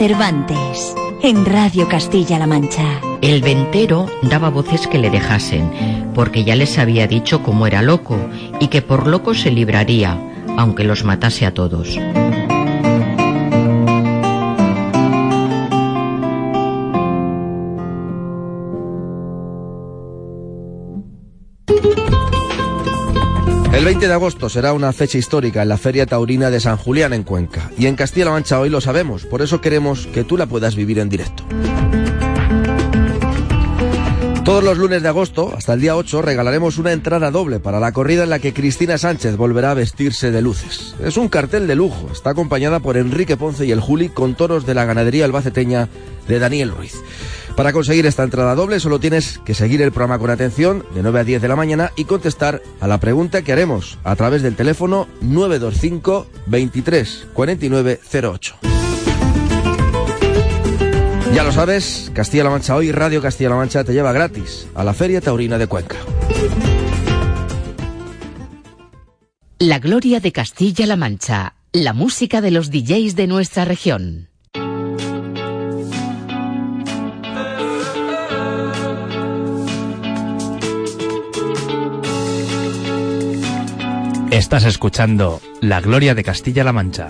Cervantes en Radio Castilla-La Mancha. El ventero daba voces que le dejasen, porque ya les había dicho cómo era loco y que por loco se libraría, aunque los matase a todos. 20 de agosto será una fecha histórica en la Feria Taurina de San Julián en Cuenca. Y en Castilla-La Mancha hoy lo sabemos, por eso queremos que tú la puedas vivir en directo. Todos los lunes de agosto, hasta el día 8, regalaremos una entrada doble para la corrida en la que Cristina Sánchez volverá a vestirse de luces. Es un cartel de lujo, está acompañada por Enrique Ponce y el Juli con toros de la ganadería albaceteña de Daniel Ruiz. Para conseguir esta entrada doble solo tienes que seguir el programa con atención de 9 a 10 de la mañana y contestar a la pregunta que haremos a través del teléfono 925 23 49 08. Ya lo sabes, Castilla-La Mancha hoy, Radio Castilla-La Mancha te lleva gratis a la Feria Taurina de Cuenca. La gloria de Castilla-La Mancha, la música de los DJs de nuestra región. Estás escuchando La Gloria de Castilla-La Mancha.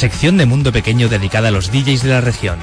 sección de Mundo Pequeño dedicada a los DJs de la región.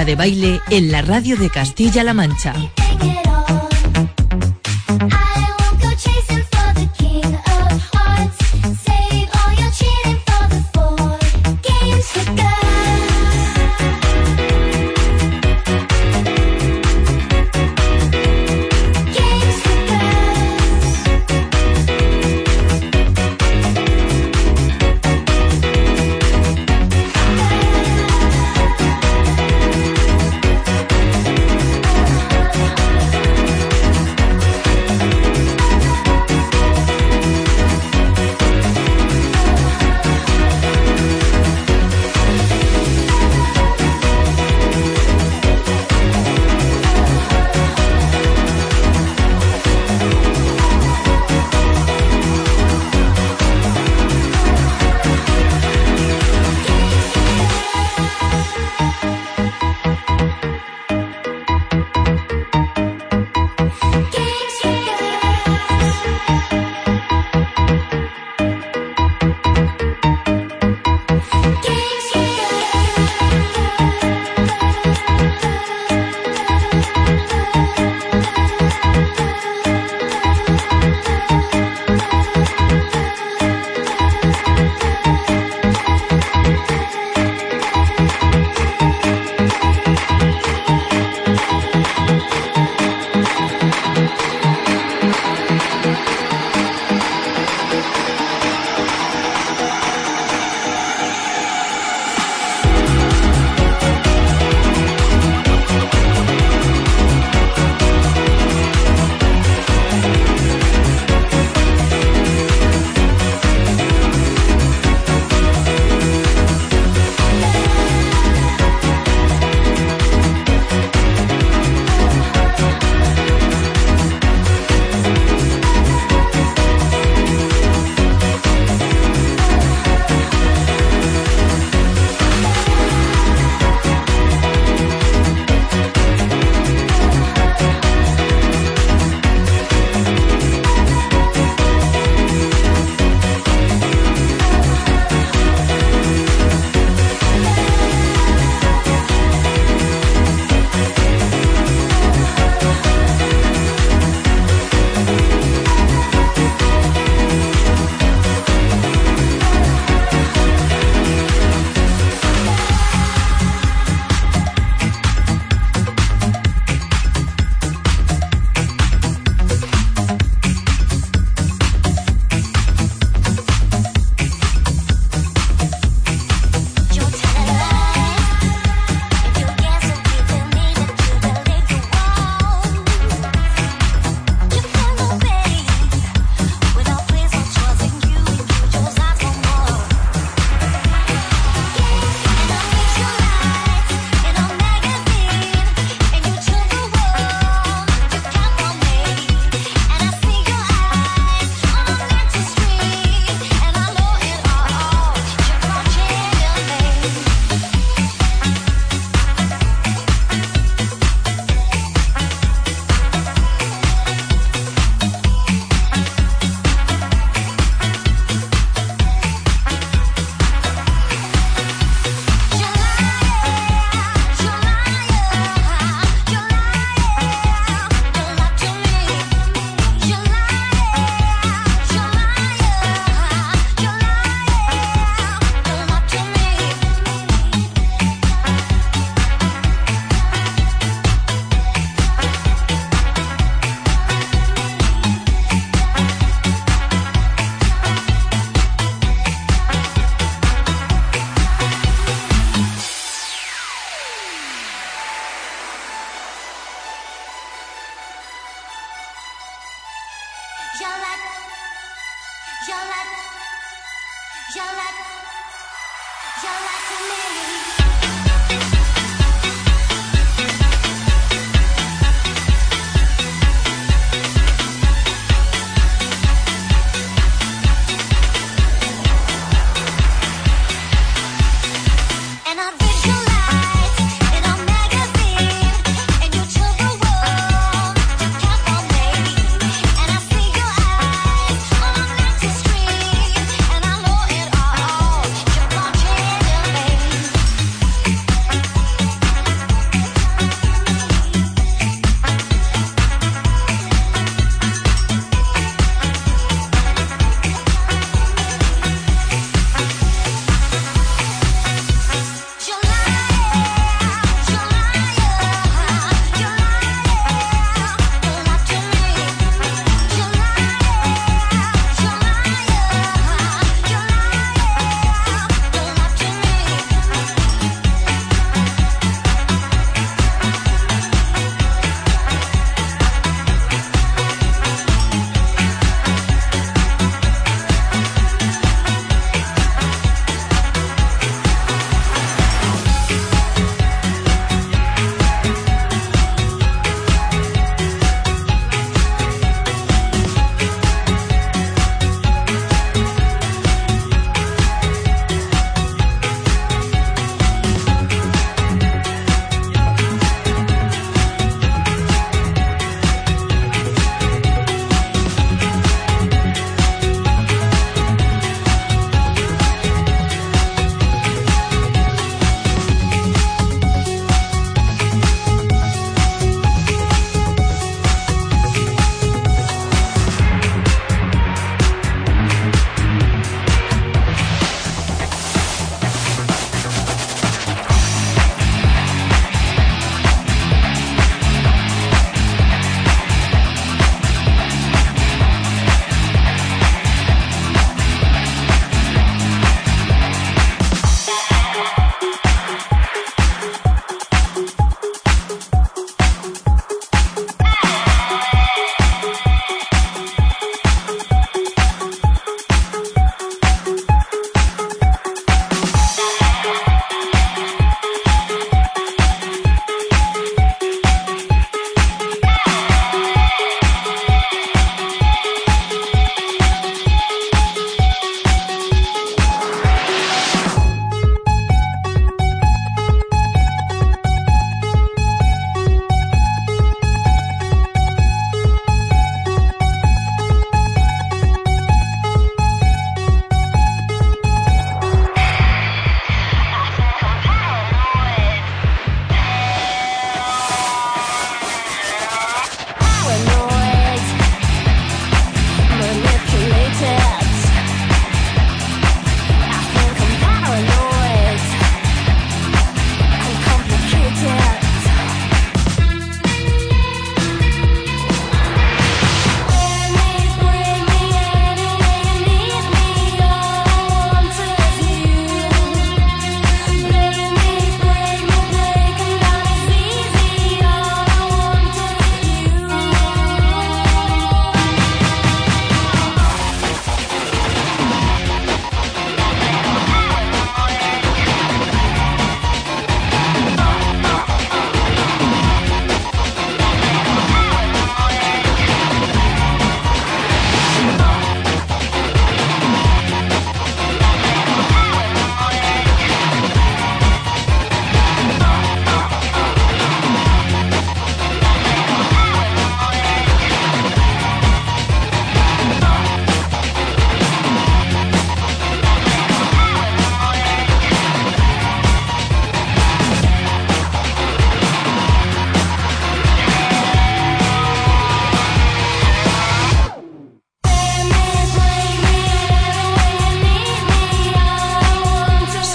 De baile en la radio de Castilla-La Mancha.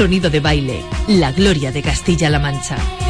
Sonido de baile, la gloria de Castilla-La Mancha.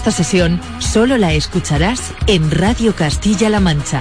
Esta sesión solo la escucharás en Radio Castilla-La Mancha.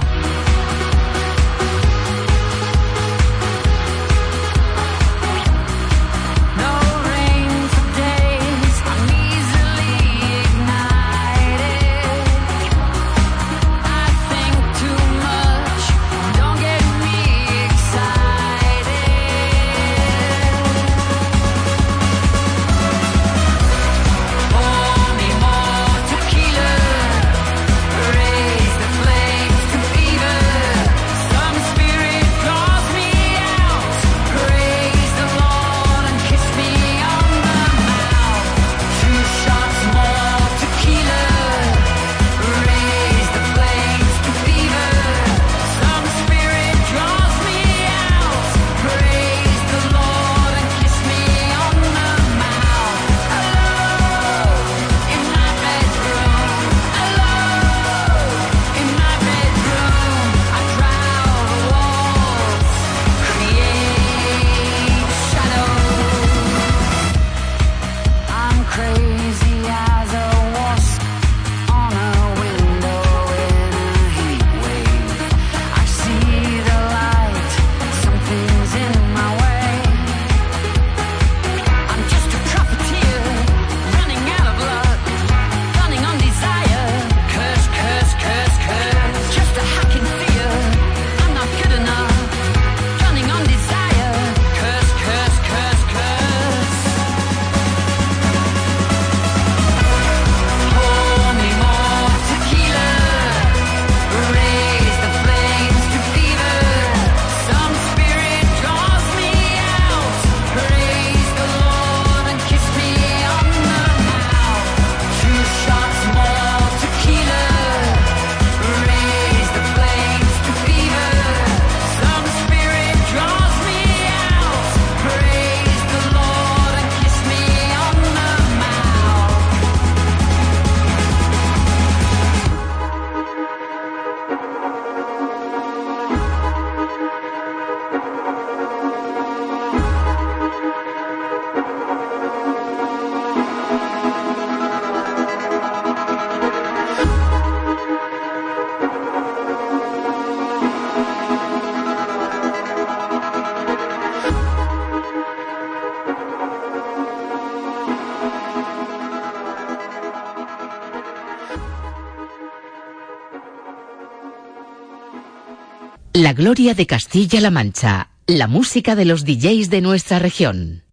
La gloria de Castilla-La Mancha, la música de los DJs de nuestra región.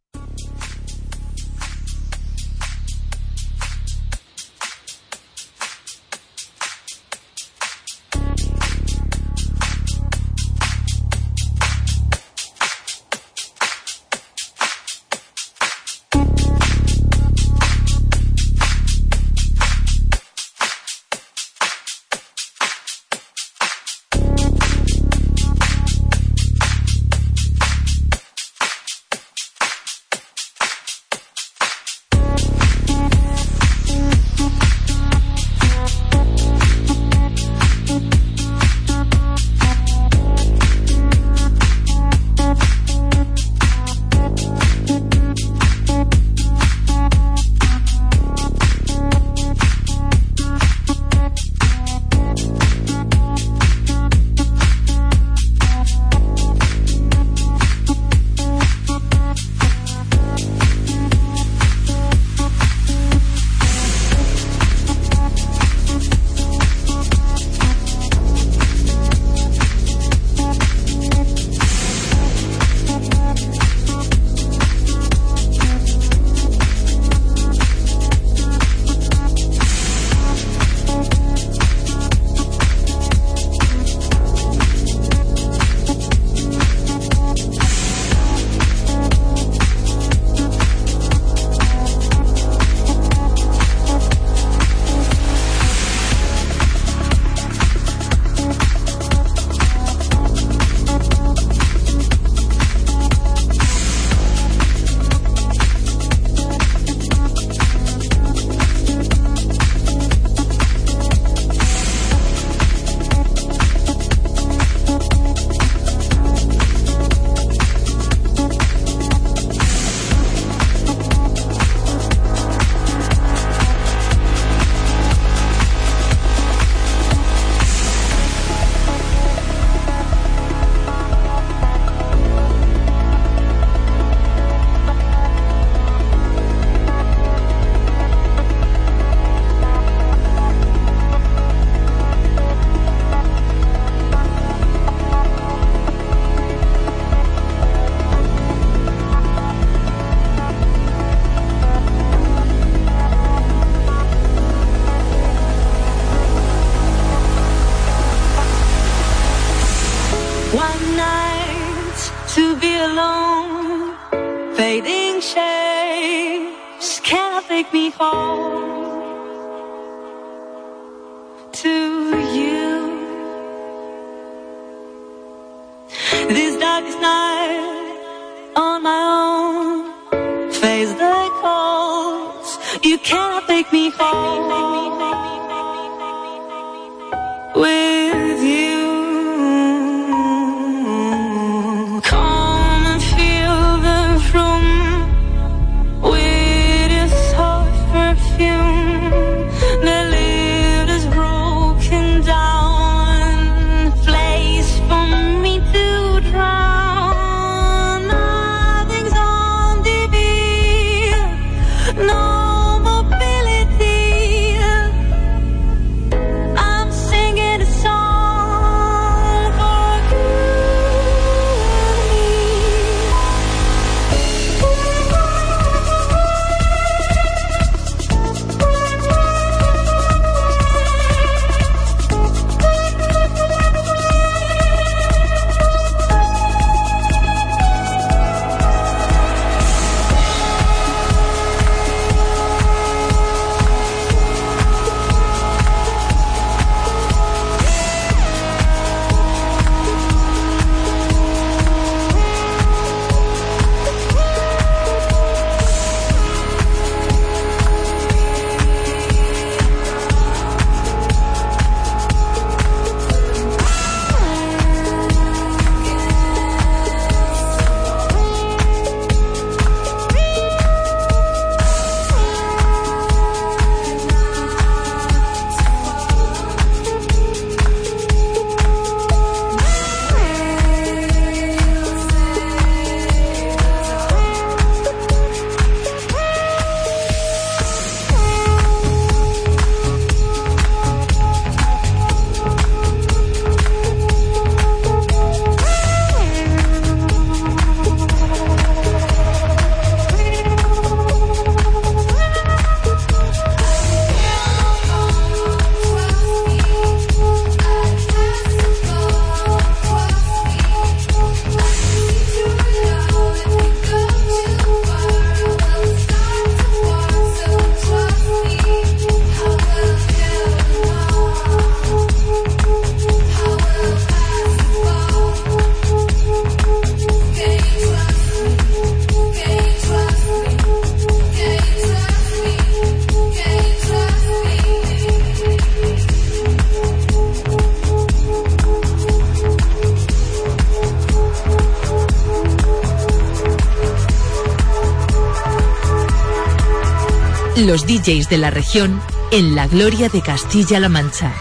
Los DJs de la región en la gloria de Castilla-La Mancha.